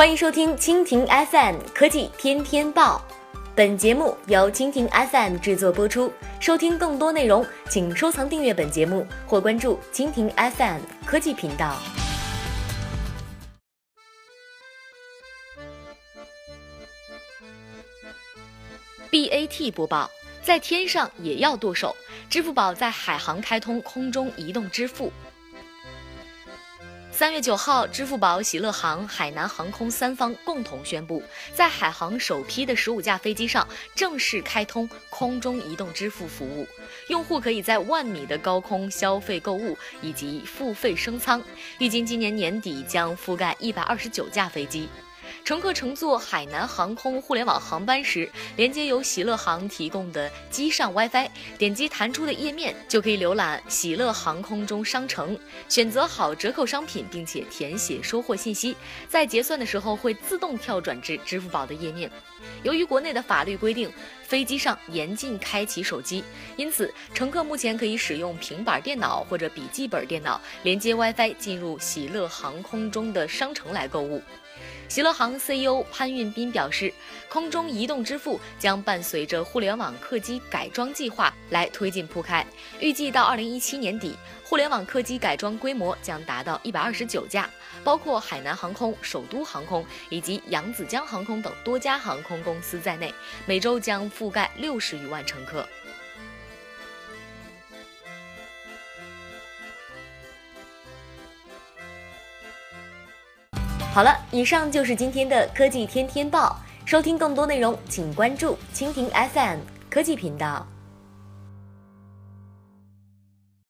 欢迎收听蜻蜓 FM 科技天天报，本节目由蜻蜓 FM 制作播出。收听更多内容，请收藏订阅本节目或关注蜻蜓 FM 科技频道。BAT 播报：在天上也要剁手，支付宝在海航开通空中移动支付。三月九号，支付宝、喜乐航、海南航空三方共同宣布，在海航首批的十五架飞机上正式开通空中移动支付服务，用户可以在万米的高空消费、购物以及付费升舱，预计今年年底将覆盖一百二十九架飞机。乘客乘坐海南航空互联网航班时，连接由喜乐航提供的机上 WiFi，点击弹出的页面就可以浏览喜乐航空中商城，选择好折扣商品，并且填写收货信息，在结算的时候会自动跳转至支付宝的页面。由于国内的法律规定，飞机上严禁开启手机，因此乘客目前可以使用平板电脑或者笔记本电脑连接 WiFi 进入喜乐航空中的商城来购物。喜乐航 CEO 潘运斌表示，空中移动支付将伴随着互联网客机改装计划来推进铺开，预计到二零一七年底，互联网客机改装规模将达到一百二十九架，包括海南航空、首都航空以及扬子江航空等多家航空公司在内，每周将覆盖六十余万乘客。好了，以上就是今天的科技天天报。收听更多内容，请关注蜻蜓 FM 科技频道。